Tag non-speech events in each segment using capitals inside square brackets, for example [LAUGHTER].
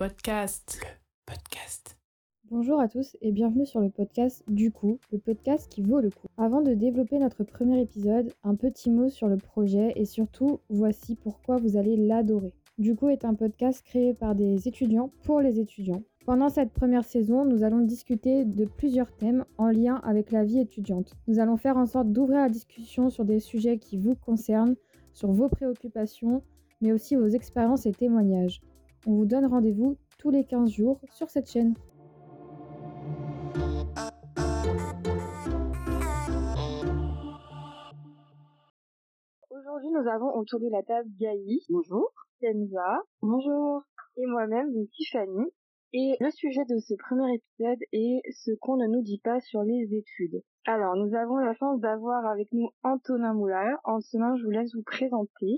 Le podcast. Le podcast. Bonjour à tous et bienvenue sur le podcast Du coup, le podcast qui vaut le coup. Avant de développer notre premier épisode, un petit mot sur le projet et surtout, voici pourquoi vous allez l'adorer. Du coup est un podcast créé par des étudiants pour les étudiants. Pendant cette première saison, nous allons discuter de plusieurs thèmes en lien avec la vie étudiante. Nous allons faire en sorte d'ouvrir la discussion sur des sujets qui vous concernent, sur vos préoccupations, mais aussi vos expériences et témoignages. On vous donne rendez-vous tous les 15 jours sur cette chaîne. Aujourd'hui, nous avons autour de la table Gaï. Bonjour. Kenza. Bonjour. Et moi-même, Tiffany. Et le sujet de ce premier épisode est ce qu'on ne nous dit pas sur les études. Alors, nous avons la chance d'avoir avec nous Antonin Moulin. Antonin, je vous laisse vous présenter.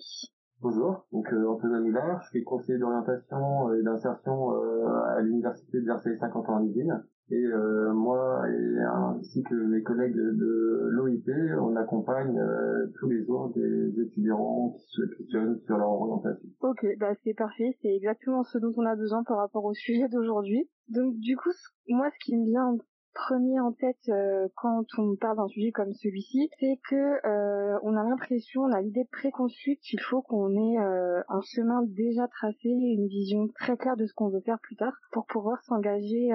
Bonjour, donc euh, Antonin je suis conseiller d'orientation et d'insertion euh, à l'université de Versailles 50 ans en Yvelines. Et euh, moi et ainsi que mes collègues de l'OIP, on accompagne euh, tous les jours des étudiants qui se questionnent sur leur orientation. Ok, bah c'est parfait, c'est exactement ce dont on a besoin par rapport au sujet d'aujourd'hui. Donc du coup, moi ce qui me vient premier en tête euh, quand on parle d'un sujet comme celui-ci, c'est que euh, on a l'impression, on a l'idée préconçue qu'il faut qu'on ait euh, un chemin déjà tracé, une vision très claire de ce qu'on veut faire plus tard pour pouvoir s'engager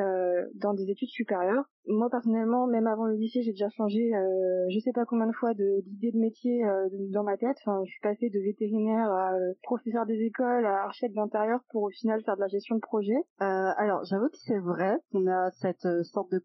dans des études supérieures moi personnellement, même avant le lycée, j'ai déjà changé, euh, je sais pas combien de fois de d'idées de métier euh, dans ma tête. Enfin, je suis passée de vétérinaire à euh, professeur des écoles à architecte d'intérieur pour au final faire de la gestion de projet. Euh, alors, j'avoue que c'est vrai qu'on a cette sorte de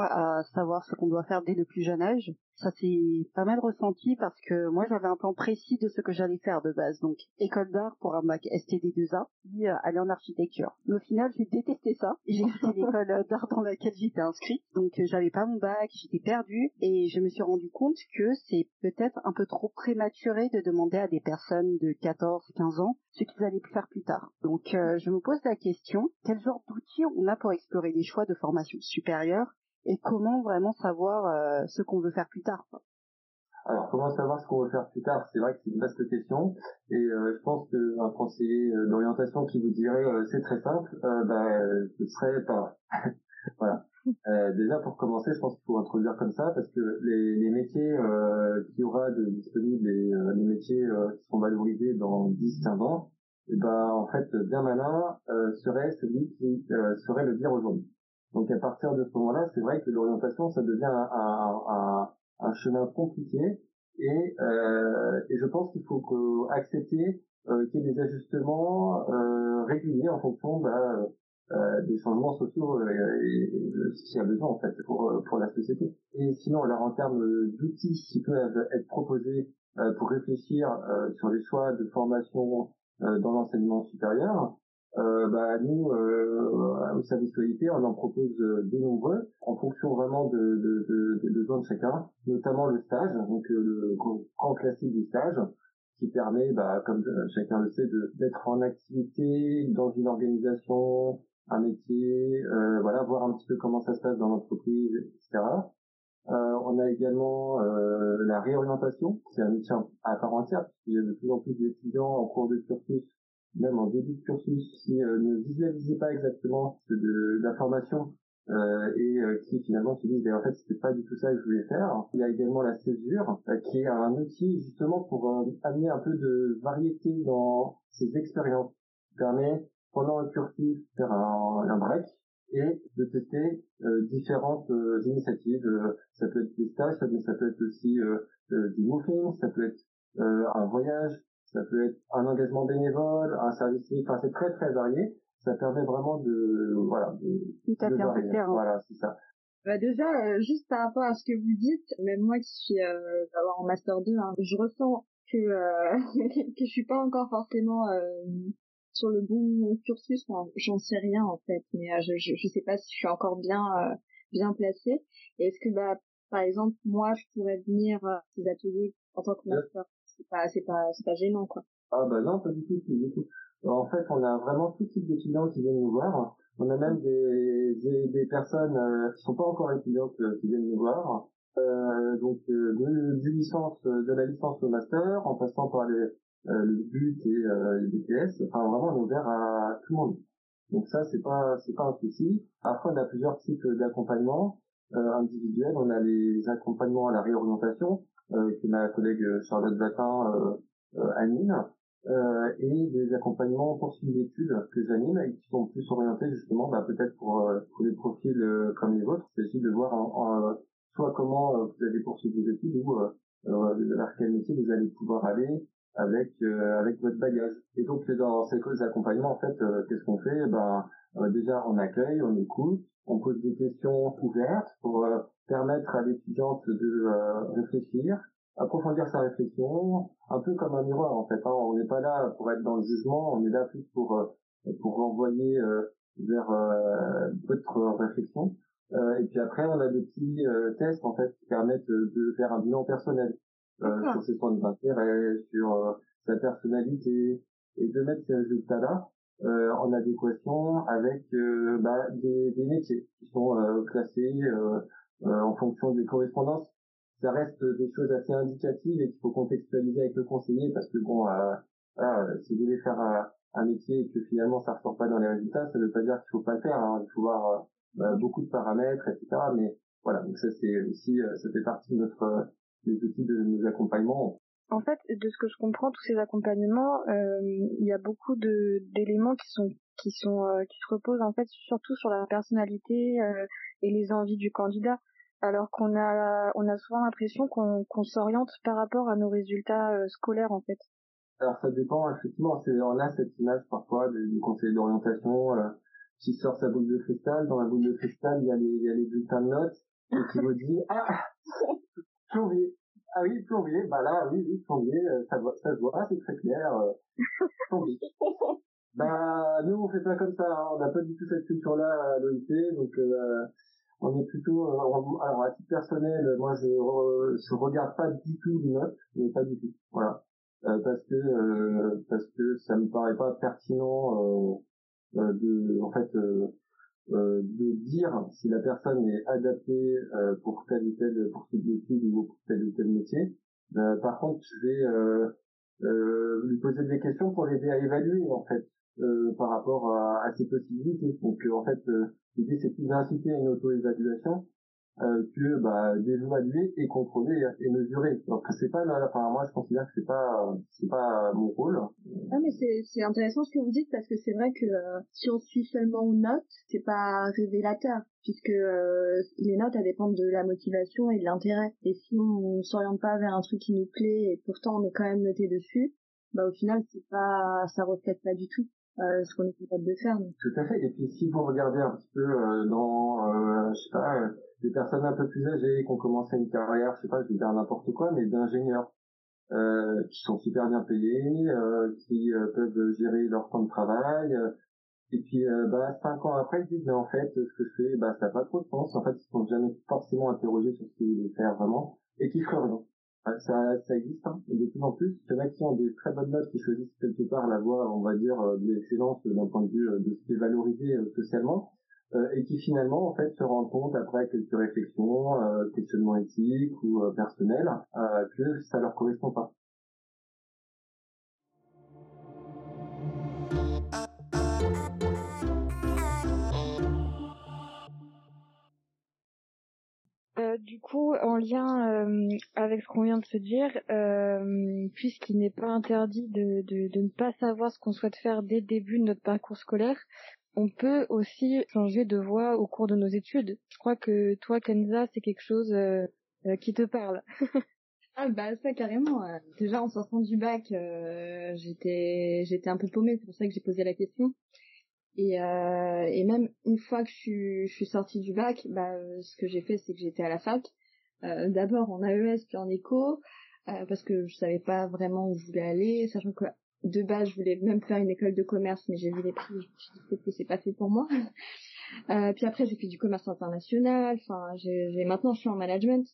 à savoir ce qu'on doit faire dès le plus jeune âge ça s'est pas mal ressenti parce que moi j'avais un plan précis de ce que j'allais faire de base. Donc école d'art pour un bac STD2A, puis euh, aller en architecture. Mais au final j'ai détesté ça. J'ai quitté [LAUGHS] l'école d'art dans laquelle j'étais inscrite. Donc euh, j'avais pas mon bac, j'étais perdue et je me suis rendu compte que c'est peut-être un peu trop prématuré de demander à des personnes de 14, 15 ans ce qu'ils allaient faire plus tard. Donc euh, je me pose la question, quel genre d'outils on a pour explorer les choix de formation supérieure et comment vraiment savoir euh, ce qu'on veut faire plus tard. Alors comment savoir ce qu'on veut faire plus tard? C'est vrai que c'est une vaste question et euh, je pense qu'un conseiller euh, d'orientation qui vous dirait c'est très simple, bah, ce serait pas [LAUGHS] voilà. déjà pour commencer, je pense qu'il faut introduire comme ça parce que les, les métiers qu'il y aura de disponibles et les métiers qui seront valorisés dans 10-15 ans, et eh ben en fait bien malin serait celui qui saurait le dire aujourd'hui. Donc à partir de ce moment-là, c'est vrai que l'orientation, ça devient un, un, un, chemin compliqué et, euh, et je pense qu'il faut que, accepter euh, qu'il y ait des ajustements euh, réguliers en fonction bah, euh, des changements sociaux et, et, s'il y a besoin en fait pour, pour la société. Et sinon, alors en termes d'outils qui peuvent être proposés euh, pour réfléchir euh, sur les choix de formation dans l'enseignement supérieur, euh, bah, nous, euh, au service qualité, on en propose euh, de nombreux, en fonction vraiment de, de, de, des besoins de chacun, notamment le stage, donc euh, le grand classique du stage, qui permet, bah, comme chacun le sait, d'être en activité dans une organisation, un métier, euh, voilà, voir un petit peu comment ça se passe dans l'entreprise, etc. Euh, on a également euh, la réorientation, c'est un métier à part entière, puisqu'il y a de plus en plus d'étudiants en cours de cursus même en début de cursus, qui euh, ne visualisaient pas exactement de, l'information euh, et euh, qui finalement se disent en fait c'était pas du tout ça que je voulais faire. Il y a également la césure qui est un outil justement pour amener un peu de variété dans ces expériences. Permet pendant un cursus de faire un, un break et de tester différentes initiatives. ça peut être des stages, ça, ça peut être aussi du moving, ça peut être un voyage, ça peut être un engagement bénévole, un service civique, enfin c'est très très varié. Ça permet vraiment de voilà de, Tout à fait Voilà, c'est ça. Bah déjà, euh, juste par rapport à ce que vous dites, même moi qui suis euh, en master 2, hein, je ressens que euh, [LAUGHS] que je suis pas encore forcément euh, sur le bon cursus. Enfin, J'en sais rien en fait, mais euh, je, je, je sais pas si je suis encore bien bien placée. Est-ce que bah par exemple moi je pourrais venir ces ateliers en tant que master c'est pas c'est pas c'est pas gênant quoi. Ah bah non pas du tout, du tout. En fait, on a vraiment tout type d'étudiants qui viennent nous voir. On a même des des, des personnes euh, qui sont pas encore étudiantes euh, qui viennent nous voir. Euh, donc euh, de, du licence de la licence au master en passant par les le but et les BTS. Enfin vraiment on est ouvert à tout le monde. Donc ça, c'est pas c'est pas un souci. Après, on a plusieurs types d'accompagnement euh, individuels. On a les accompagnements à la réorientation euh, que ma collègue Charlotte Batin euh, anime. Euh, et des accompagnements poursuite d'études que j'anime et qui sont plus orientés justement bah, peut-être pour, pour des profils comme les vôtres. Il s'agit de voir en, soit comment vous allez poursuivre des études ou vers quel métier vous allez pouvoir aller avec euh, avec votre bagage. Et donc dans ces causes d'accompagnement, en fait, euh, qu'est-ce qu'on fait? Ben euh, déjà on accueille, on écoute, on pose des questions ouvertes pour permettre à l'étudiante de réfléchir, approfondir sa réflexion, un peu comme un miroir en fait. Hein. On n'est pas là pour être dans le jugement, on est là plus pour pour renvoyer vers votre réflexion. et puis après, on a des petits tests en fait qui permettent de faire un bilan personnel euh, sur ses centres d'intérêt, sur euh, sa personnalité, et de mettre ces résultats-là euh, en adéquation avec euh, bah, des, des, métiers qui sont euh, classés en fonction des correspondances. Ça reste des choses assez indicatives et qu'il faut contextualiser avec le conseiller parce que bon, si vous voulez faire un métier et que finalement ça ressort pas dans les résultats, ça ne veut pas dire qu'il faut pas le faire. Hein. Il faut voir bah, beaucoup de paramètres, etc. Mais voilà, donc ça c'est aussi, ça fait partie de notre les outils de nos accompagnements. En fait, de ce que je comprends, tous ces accompagnements, euh, il y a beaucoup de d'éléments qui sont qui sont euh, qui se reposent en fait surtout sur la personnalité euh, et les envies du candidat, alors qu'on a on a souvent l'impression qu'on qu'on s'oriente par rapport à nos résultats scolaires en fait. Alors ça dépend effectivement, on a cette image parfois du, conseiller d'orientation qui sort sa boule de cristal, dans la boule de cristal il y a les il y a les bulletins de notes et qui vous dit ah [LAUGHS] plombier. Ah oui, plombier, bah là, oui, oui, plombier, euh, ça, ça se voit, c'est très clair, euh, [LAUGHS] plombier. bah, nous, on fait pas comme ça, hein. on n'a pas du tout cette culture-là à l'OIT, donc, euh, on est plutôt, alors à titre personnel, moi, je, je regarde pas du tout les notes, mais pas du tout, voilà. parce que, parce que ça me paraît pas pertinent, de, en fait, euh, de dire si la personne est adaptée euh, pour tel ou tel pour étude ou pour tel ou tel métier. Euh, par contre, je vais lui poser des questions pour l'aider à évaluer en fait par rapport à, à, ses possibilités. Donc en fait, l'idée c'est plus d'inciter à une auto-évaluation euh, que bah, d'évaluer et contrôler et mesurer. Donc c'est pas, enfin moi je considère que c'est pas, c'est pas mon rôle. Ah mais c'est intéressant ce que vous dites parce que c'est vrai que euh, si on suit seulement une note, c'est pas révélateur puisque euh, les notes elles dépendent de la motivation et de l'intérêt. Et si on s'oriente pas vers un truc qui nous plaît et pourtant on est quand même noté dessus, bah au final c'est pas, ça reflète pas du tout. Euh, ce qu'on est capable de faire. Tout à fait. Et puis si vous regardez un petit peu euh, dans, euh, je sais pas, des personnes un peu plus âgées qui ont commencé une carrière, je sais pas, je vais dire n'importe quoi, mais d'ingénieurs euh, qui sont super bien payés, euh, qui euh, peuvent gérer leur temps de travail. et puis, bah, cinq ans après, ils disent, mais en fait, ce que je fais, bah, ça n'a pas trop de sens. En fait, ils ne sont jamais forcément interrogés sur ce qu'ils voulaient faire vraiment, et qui feraient rien. Ça, ça existe, hein, de plus en plus. Il y en a qui ont des très bonnes notes, qui choisissent quelque part la voie, on va dire, de l'excellence d'un point de vue de ce qui est valorisé socialement euh, et qui finalement en fait se rendent compte après quelques réflexions, euh, questionnements éthiques ou euh, personnels, euh, que ça leur correspond pas. Du coup, en lien euh, avec ce qu'on vient de se dire, euh, puisqu'il n'est pas interdit de, de, de, ne pas savoir ce qu'on souhaite faire dès le début de notre parcours scolaire, on peut aussi changer de voie au cours de nos études. Je crois que toi, Kenza, c'est quelque chose euh, euh, qui te parle. [LAUGHS] ah bah ça carrément. Euh. Déjà en sortant du bac, j'étais j'étais un peu paumée, c'est pour ça que j'ai posé la question. Et, et même une fois que je suis, je suis sortie du bac, bah ce que j'ai fait, c'est que j'étais à la fac. D'abord en AES puis en éco, parce que je savais pas vraiment où je voulais aller, sachant que de base, je voulais même faire une école de commerce, mais j'ai vu les prix, je me suis dit que c'est pas fait pour moi. [LAUGHS] Euh, puis après, j'ai fait du commerce international. Enfin, maintenant, je suis en management.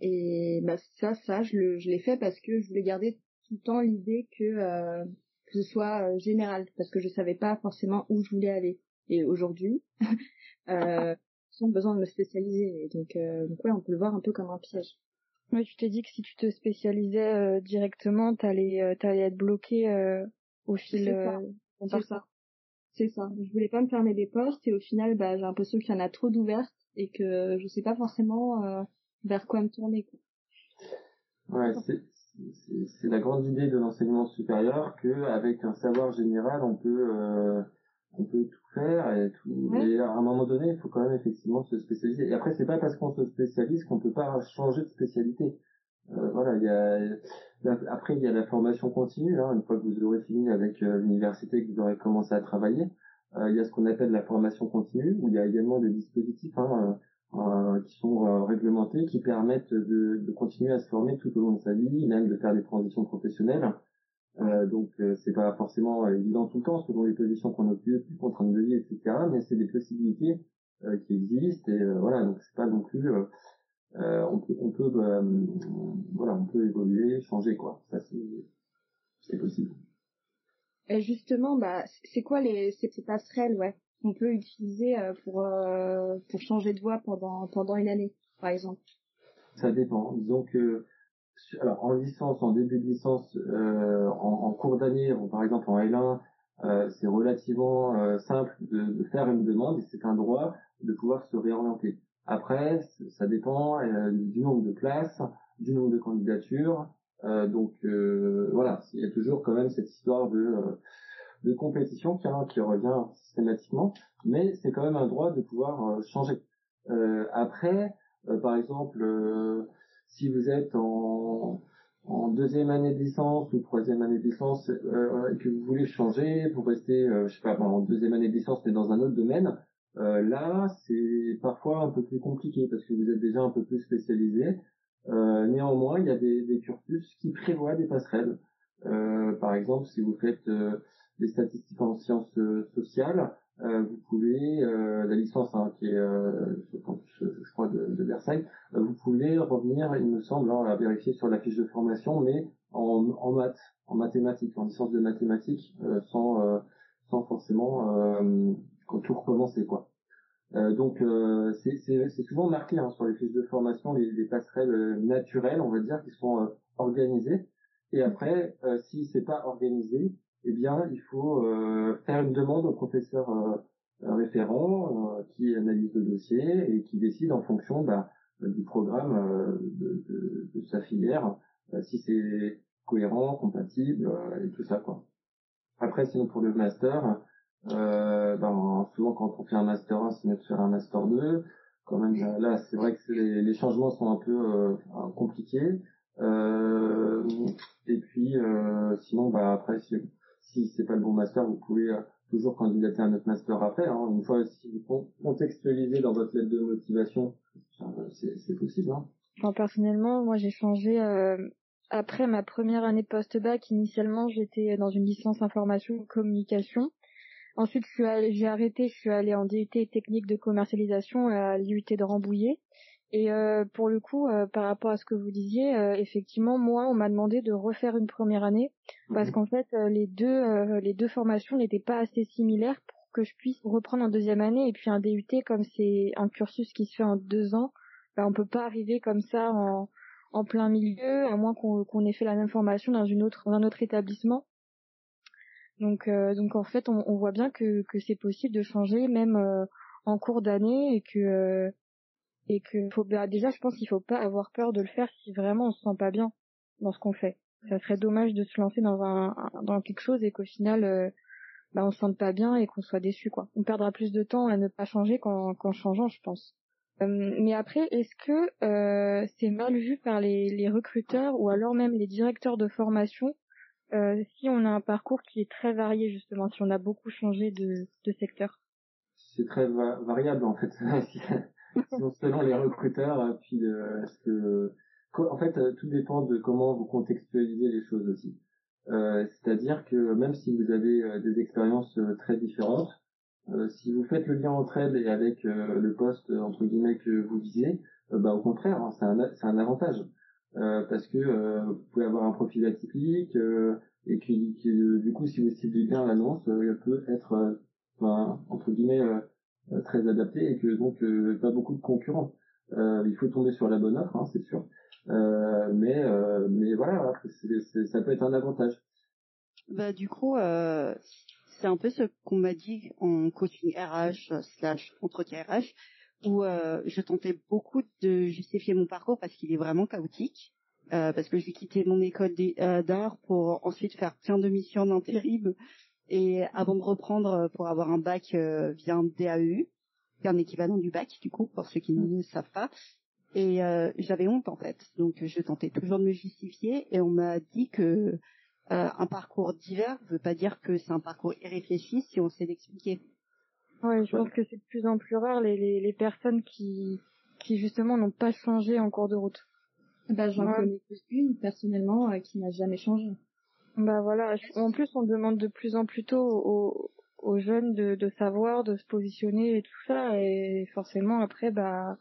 Et bah ça, ça, je l'ai fait parce que je voulais garder tout le temps l'idée que euh, que ce soit euh, général, parce que je savais pas forcément où je voulais aller. Et aujourd'hui, [LAUGHS] euh, sans besoin de me spécialiser. donc, euh, donc ouais, on peut le voir un peu comme un piège. Oui, tu t'es dit que si tu te spécialisais euh, directement, t'allais, euh, t'allais être bloqué euh, au fil. C'est ça. C'est ça. C'est ça. Je voulais pas me fermer des portes et au final, bah, j'ai l'impression qu'il y en a trop d'ouvertes et que je sais pas forcément euh, vers quoi me tourner. Quoi. Ouais, c'est c'est la grande idée de l'enseignement supérieur que avec un savoir général, on peut euh, on peut tout faire et tout. Mais à un moment donné, il faut quand même effectivement se spécialiser. Et après, c'est pas parce qu'on se spécialise qu'on peut pas changer de spécialité. Euh, voilà, il y a après il y a la formation continue. Hein, une fois que vous aurez fini avec euh, l'université, que vous aurez commencé à travailler, euh, il y a ce qu'on appelle la formation continue, où il y a également des dispositifs hein, euh, qui sont réglementés, qui permettent de, de, continuer à se former tout au long de sa vie, même de faire des transitions professionnelles. Euh, donc c'est pas forcément évident tout le temps selon les positions qu'on occupe, les contraintes de vie, etc. Mais c'est des possibilités qui existent et voilà donc c'est pas non plus euh, on peut, on peut, euh, voilà, on peut évoluer, changer quoi. Ça c'est, possible. Et justement, bah, c'est quoi les ces passerelles, ouais, qu'on peut utiliser euh, pour pour changer de voie pendant pendant une année, par exemple. Ça dépend. Disons que alors en licence, en début de licence, euh, en, cours d'année, par exemple en L1, euh, c'est relativement simple de, faire une demande et c'est un droit de pouvoir se réorienter. Après, ça dépend euh, du nombre de places, du nombre de candidatures. Euh, donc euh, voilà, il y a toujours quand même cette histoire de, de compétition qui, qui, revient systématiquement, mais c'est quand même un droit de pouvoir changer. après, par exemple, si vous êtes en, en deuxième année de licence ou troisième année de licence et que vous voulez changer pour rester, je sais pas, en deuxième année de licence mais dans un autre domaine, euh, là, c'est parfois un peu plus compliqué parce que vous êtes déjà un peu plus spécialisé. Euh, néanmoins, il y a des, des, cursus qui prévoient des passerelles. Euh, par exemple, si vous faites euh, des statistiques en sciences euh, sociales, vous pouvez, la licence hein, qui est, je, je, crois, de, de Versailles, vous pouvez revenir, il me semble, hein, à vérifier sur la fiche de formation, mais en, en maths, en mathématiques, en licence de mathématiques, sans, sans forcément quand tout recommencer quoi. Euh, donc euh, c'est souvent marqué hein, sur les fiches de formation les, les, passerelles euh, naturelles, on va dire, qui sont euh, organisées. Et après, euh, si c'est pas organisé, eh bien il faut faire une demande au professeur référent qui analyse le dossier et qui décide en fonction bah, du programme de, de, de, sa filière si c'est cohérent, compatible et tout ça quoi. Après sinon pour le master, euh, ben, souvent quand on fait un master 1, c'est mieux de faire un master 2. Quand même, là, c'est vrai que les, les, changements sont un peu euh, compliqués. Euh, et puis, euh, sinon, bah après, si, si c'est pas le bon master, vous pouvez euh, toujours candidater à notre master après. Hein. Une fois, si vous contextualisez dans votre lettre de motivation, c'est possible. Hein. Personnellement, moi, j'ai changé après ma première année post-bac. Initialement, j'étais dans une licence information communication. Ensuite, j'ai arrêté, je suis allée en DUT technique de commercialisation à l'IUT de Rambouillet. Et euh, pour le coup, euh, par rapport à ce que vous disiez, euh, effectivement, moi, on m'a demandé de refaire une première année parce mhm. qu'en fait, les deux les deux formations n'étaient pas assez similaires pour que je puisse reprendre en deuxième année. Et puis un DUT, comme c'est un cursus qui se fait en deux ans, bah, on peut pas arriver comme ça en, en plein milieu, à moins qu'on ait fait la même formation dans une autre dans un autre établissement. Donc, euh, donc en fait, on, on, voit bien que, que c'est possible de changer même euh, en cours d'année et que euh, et que faut bah, déjà, je pense qu'il faut pas avoir peur de le faire si vraiment on se sent pas bien dans ce qu'on fait. Ça serait dommage de se lancer dans un dans quelque chose et qu'au final, bah, on se sente pas bien et qu'on soit déçu quoi. On perdra plus de temps à ne pas changer qu'en qu'en changeant, je pense. mais après, est-ce que c'est mal vu par les, les recruteurs ou alors même les directeurs de formation euh, si on a un parcours qui est très varié justement, si on a beaucoup changé de, de secteur? C'est très variable en fait, [LAUGHS] selon les recruteurs, euh, puis euh, ce que, en fait, tout dépend de comment vous contextualisez les choses aussi. Euh, C'est-à-dire que même si vous avez des expériences très différentes, si vous faites le lien entre elles et avec le poste entre guillemets que vous visez, bah au contraire, hein, c'est un, un avantage. Euh, parce que euh, vous pouvez avoir un profil atypique euh, et qui, du coup si vous ciblez bien l'annonce peut être entre guillemets très adapté et que donc pas beaucoup de concurrents il faut tomber sur la bonne offre hein, c'est sûr mais mais voilà ça peut être un avantage bah du coup c'est un peu ce qu'on m'a dit en coaching RH slash entretien RH, où euh, je tentais beaucoup de justifier mon parcours parce qu'il est vraiment chaotique. Euh, parce que j'ai quitté mon école euh, d'art pour ensuite faire plein de missions d'intérim et avant de reprendre pour avoir un bac via un DAEU, un équivalent du bac du coup pour ceux qui ne le savent pas. Et j'avais honte en fait, donc je tentais toujours de me justifier et on m'a dit que un parcours divers veut pas dire que c'est un parcours irréfléchi si on sait l'expliquer. Ouais, je pense que c'est de plus en plus rare les, les, les personnes qui, qui justement n'ont pas changé en cours de route. Bah, j'en connais une personnellement euh, qui n'a jamais changé. Bah voilà. En plus, on demande de plus en plus tôt aux, aux jeunes de, de savoir, de se positionner et tout ça, et forcément après, bah,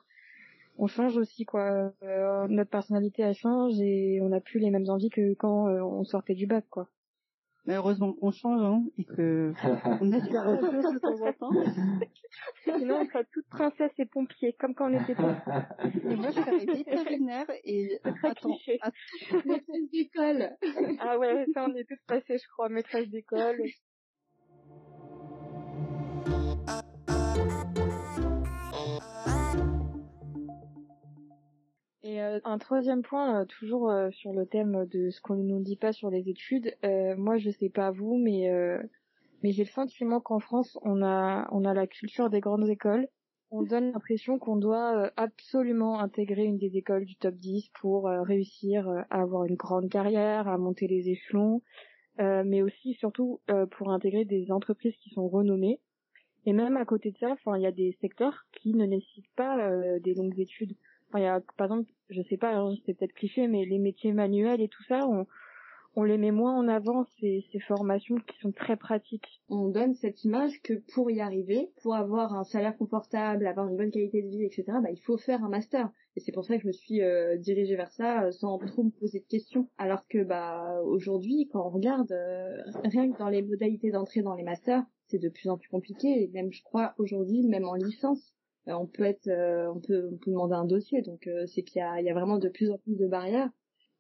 on change aussi quoi. Euh, notre personnalité elle change et on n'a plus les mêmes envies que quand euh, on sortait du bac quoi. Mais heureusement qu'on change, hein, et que [LAUGHS] on a du de temps en temps. Sinon, on serait toute princesse et pompier, comme quand on était petits. Et moi, je serais vétérinaire et attends, attends. maîtresse d'école. ah ouais, ça, on est toutes passées, je crois, maîtresse d'école. Un troisième point, euh, toujours euh, sur le thème de ce qu'on ne nous dit pas sur les études. moi, je sais pas vous, mais mais j'ai le sentiment qu'en France, on a on a la culture des grandes écoles. On donne l'impression qu'on doit absolument intégrer une des écoles du top 10 pour réussir à avoir une grande carrière, à monter les échelons, mais aussi surtout pour intégrer des entreprises qui sont renommées. Et même à côté de ça, enfin, il y a des secteurs qui ne nécessitent pas des longues études il y a, par exemple, je sais pas, c'est peut-être cliché, mais les métiers manuels et tout ça, on, on les met moins en avant ces, ces formations qui sont très pratiques. On donne cette image que pour y arriver, pour avoir un salaire confortable, avoir une bonne qualité de vie, etc., bah, il faut faire un master. Et c'est pour ça que je me suis euh, dirigée vers ça euh, sans trop me poser de questions. Alors que bah aujourd'hui, quand on regarde, euh, rien que dans les modalités d'entrée dans les masters, c'est de plus en plus compliqué. Et même, je crois, aujourd'hui, même en licence, on peut être, euh, on peut, on peut demander un dossier. Donc euh, c'est qu'il y a, il y a vraiment de plus en plus de barrières.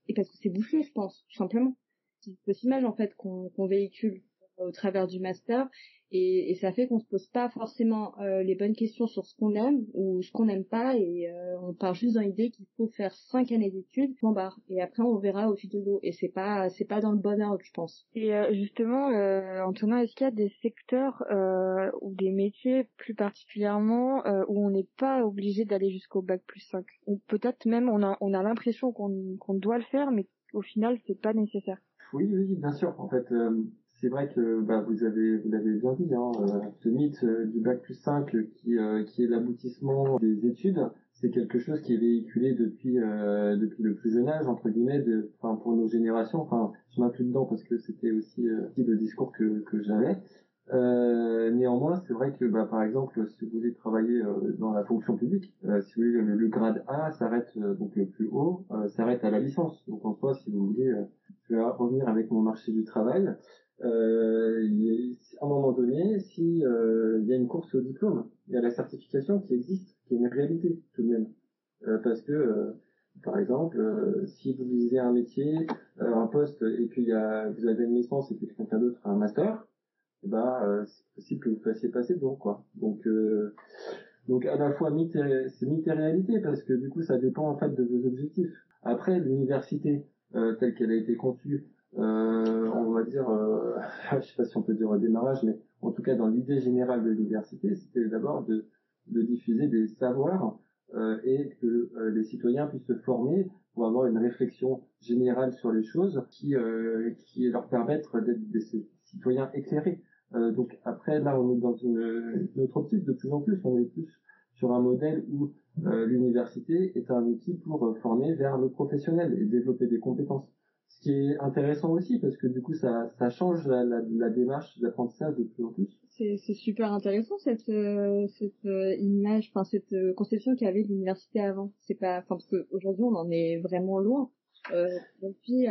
Et parce que c'est bouché, je pense, tout simplement. C'est cette image en fait qu'on véhicule au travers du master et, et ça fait qu'on se pose pas forcément euh, les bonnes questions sur ce qu'on aime ou ce qu'on n'aime pas et euh, on part juste dans l'idée qu'il faut faire cinq années d'études point barre. Et après on verra au fil de l'eau. Et c'est pas c'est pas dans le bon ordre je pense. Et euh, justement Antonin est-ce qu'il y a des secteurs ou des métiers plus particulièrement où on n'est pas obligé d'aller jusqu'au bac plus 5 ou peut-être même on a on a l'impression qu'on qu'on doit le faire mais au final c'est pas nécessaire. Oui oui bien sûr. En fait c'est vrai que bah, vous avez vous l'avez bien dit, hein, euh, ce mythe euh, du bac plus 5 qui, euh, qui est l'aboutissement des études, c'est quelque chose qui est véhiculé depuis depuis le plus jeune âge entre guillemets, de, enfin pour nos générations. Enfin, je m'inclus dedans parce que c'était aussi le discours que que j'avais. néanmoins, c'est vrai que bah, par exemple, si vous voulez travailler dans la fonction publique, si vous voulez le, grade A s'arrête donc le plus haut s'arrête à la licence. Donc en soi, si vous voulez, je vais revenir avec mon marché du travail euh, à un moment donné, si euh, il y a une course au diplôme, il y a la certification qui existe, qui est une réalité tout de même, euh, parce que euh, par exemple, si vous visez un métier, un poste, et puis y a, vous avez une licence et puis quelqu'un d'autre a un master, et eh ben c'est possible que vous fassiez passer donc quoi. Donc donc à la fois mythe c'est mythe et réalité parce que du coup ça dépend en fait de vos objectifs. Après l'université telle qu'elle a été conçue euh, on va dire, euh, [LAUGHS] je sais pas si on peut dire au démarrage, mais en tout cas dans l'idée générale de l'université, c'était d'abord de, diffuser des savoirs euh, et que euh, les citoyens puissent se former pour avoir une réflexion générale sur les choses qui, euh, leur permettre d'être des citoyens éclairés. donc après, là, on est dans une, une, autre optique de plus en plus, on est plus sur un modèle où l'université est un outil pour former vers le professionnel et développer des compétences ce qui est intéressant aussi parce que du coup ça, change la, démarche d'apprentissage de plus en plus. C'est, super intéressant cette euh, cette euh, image, enfin cette euh, conception qu'il y avait de l'université avant. C'est pas, enfin parce qu'aujourd'hui on en est vraiment loin. Euh, depuis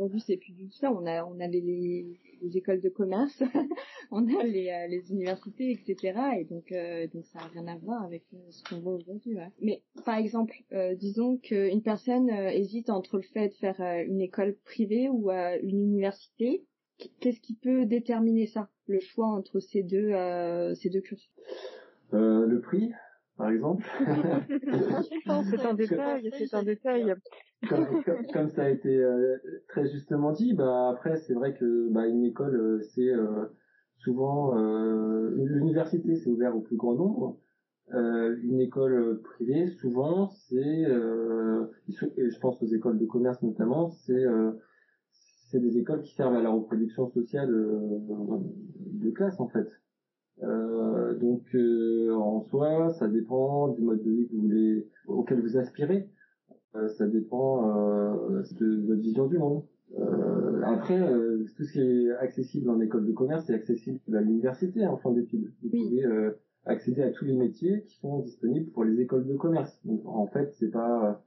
aujourd'hui c'est plus du tout ça. On a on avait les, les écoles de commerce, [LAUGHS] on a les, euh, les universités, etc. Et donc euh, donc ça a rien à voir avec euh, ce qu'on voit aujourd'hui. Ouais. Mais par exemple, disons qu'une personne hésite entre le fait de faire une école privée ou une université. qu'est-ce qui peut déterminer ça, le choix entre ces deux ces deux cursus? Euh, Le prix, par exemple. [LAUGHS] c'est un détail, c'est un détail. Comme, comme, ça a été très justement dit, bah après c'est vrai que bah, une école c'est souvent l'université c'est ouvert au plus grand nombre. Euh, une école privée, souvent, c'est, euh, et je pense aux écoles de commerce notamment, c'est euh, c'est des écoles qui servent à la reproduction sociale euh, de classe en fait. Euh, donc en soi, ça dépend du mode de vie que vous voulez, auquel vous aspirez. Ça dépend de votre vision du monde. après, tout ce qui est accessible en école de commerce est accessible à l'université en fin d'études. Vous pouvez accéder à tous les métiers qui sont disponibles pour les écoles de commerce. Donc en fait, c'est pas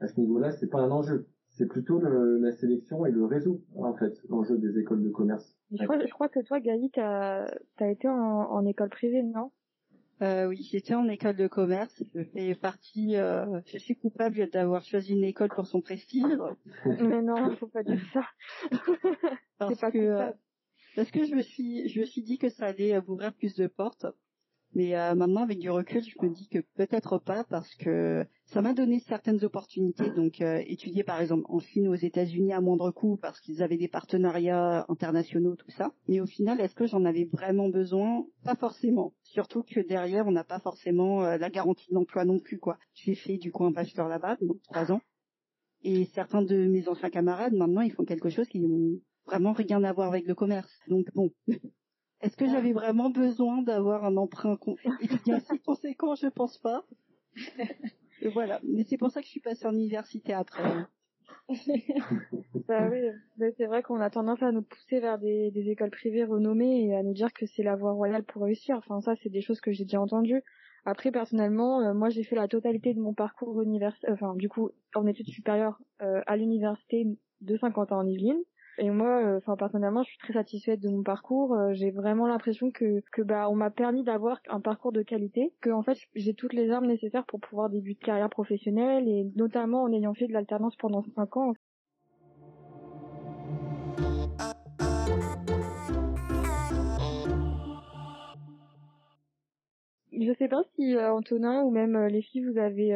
à ce niveau-là, c'est pas un enjeu. C'est plutôt le, la sélection et le réseau, en fait, l'enjeu des écoles de commerce. Je crois, je crois que toi, Gaï, t'as as été en, en école privée, non? Euh, oui, j'étais en école de commerce. Je fais partie. Euh, je suis coupable d'avoir choisi une école pour son prestige. [LAUGHS] Mais non, faut pas dire ça. parce pas que euh, parce que je me suis je me suis dit que ça allait ouvrir plus de portes. Mais euh, maintenant, avec du recul, je me dis que peut-être pas parce que ça m'a donné certaines opportunités. Donc, euh, étudier par exemple en Chine, aux États-Unis à moindre coût parce qu'ils avaient des partenariats internationaux, tout ça. Mais au final, est-ce que j'en avais vraiment besoin? Pas forcément. Surtout que derrière, on n'a pas forcément euh, la garantie d'emploi non plus, quoi. J'ai fait du coup un bachelor là-bas, donc trois ans. Et certains de mes anciens camarades, maintenant, ils font quelque chose qui n'ont vraiment rien à voir avec le commerce. Donc bon, [LAUGHS] Est-ce que j'avais vraiment besoin d'avoir un emprunt étudiant si conséquent Je pense pas. Et voilà. Mais c'est pour ça que je suis passée en université après. bah oui, c'est vrai qu'on a tendance à nous pousser vers des, écoles privées renommées et à nous dire que c'est la voie royale pour réussir. Enfin, ça, c'est des choses que j'ai déjà entendues. Après, personnellement, euh, moi, j'ai fait la totalité de mon parcours universitaire, enfin, du coup, en études supérieures euh, à l'université de Saint-Quentin en Yvelines. Et moi, euh, enfin personnellement, je suis très satisfaite de mon parcours. Euh, j'ai vraiment l'impression que que bah on m'a permis d'avoir un parcours de qualité, que en fait j'ai toutes les armes nécessaires pour pouvoir débuter une carrière professionnelle et notamment en ayant fait de l'alternance pendant cinq ans. Je sais pas si euh, Antonin ou même les filles vous avez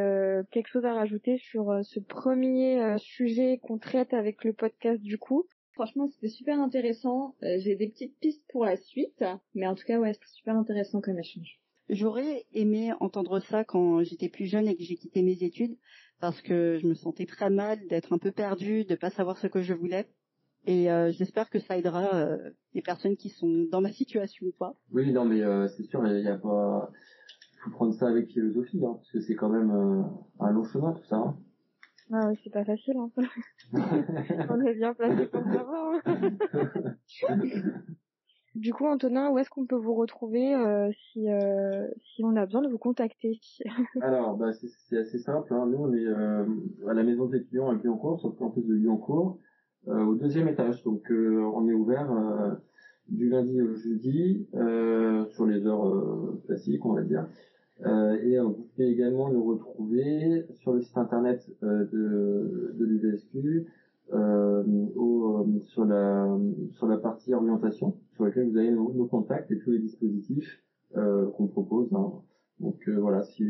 quelque chose à rajouter sur ce premier sujet qu'on traite avec le podcast du coup. Franchement, c'était super intéressant. Euh, j'ai des petites pistes pour la suite, mais en tout cas, ouais, c'était super intéressant comme échange. J'aurais aimé entendre ça quand j'étais plus jeune et que j'ai quitté mes études, parce que je me sentais très mal d'être un peu perdue, de pas savoir ce que je voulais. Et euh, j'espère que ça aidera euh, les personnes qui sont dans ma situation ou pas. Oui, non, mais c'est sûr, il y, a pas, faut prendre ça avec philosophie, hein, parce que c'est quand même un long chemin tout ça. Hein. Ah c'est pas facile, hein. [LAUGHS] On est bien placé pour savoir. [LAUGHS] Du coup, Antonin, où est-ce qu'on peut vous retrouver euh, si euh, si on a besoin de vous contacter [LAUGHS] Alors, bah, c'est assez simple. Hein. Nous, on est euh, à la maison d'étudiants à Lyoncourt, sur le campus de Lyoncourt, au deuxième étage. Donc, on est ouvert du lundi au jeudi sur les heures classiques, on va dire. Euh, et euh, vous pouvez également nous retrouver sur le site internet euh, de, de l'UVSQ, sur la sur la partie orientation, sur laquelle vous avez nos, contacts et tous les dispositifs qu'on propose. Hein. Donc voilà, si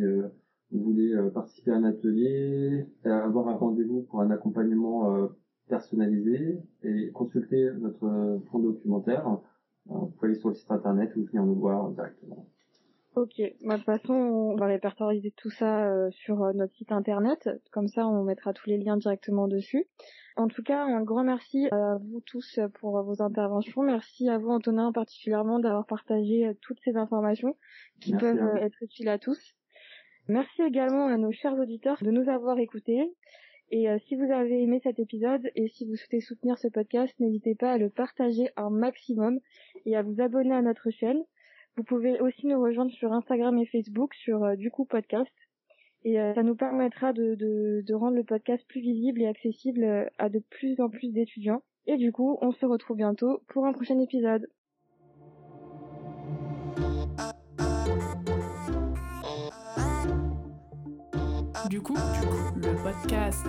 vous voulez participer à un atelier, avoir un rendez-vous pour un accompagnement personnalisé et consulter notre fonds documentaire, vous pouvez aller sur le site internet ou venir nous voir directement. Ok, bah, de toute façon, on va répertoriser tout ça euh, sur euh, notre site internet, comme ça on mettra tous les liens directement dessus. En tout cas, un grand merci à vous tous pour vos interventions. Merci à vous Antonin particulièrement d'avoir partagé euh, toutes ces informations qui peuvent être utiles à tous. Merci également à nos chers auditeurs de nous avoir écoutés. Et si vous avez aimé cet épisode et si vous souhaitez soutenir ce podcast, n'hésitez pas à le partager un maximum et à vous abonner à notre chaîne. Vous pouvez aussi nous rejoindre sur Instagram et Facebook sur euh, du coup podcast. Et euh, ça nous permettra de, de, rendre le podcast plus visible et accessible euh, à de plus en plus d'étudiants. Et du coup, on se retrouve bientôt pour un prochain épisode. Du coup, le podcast.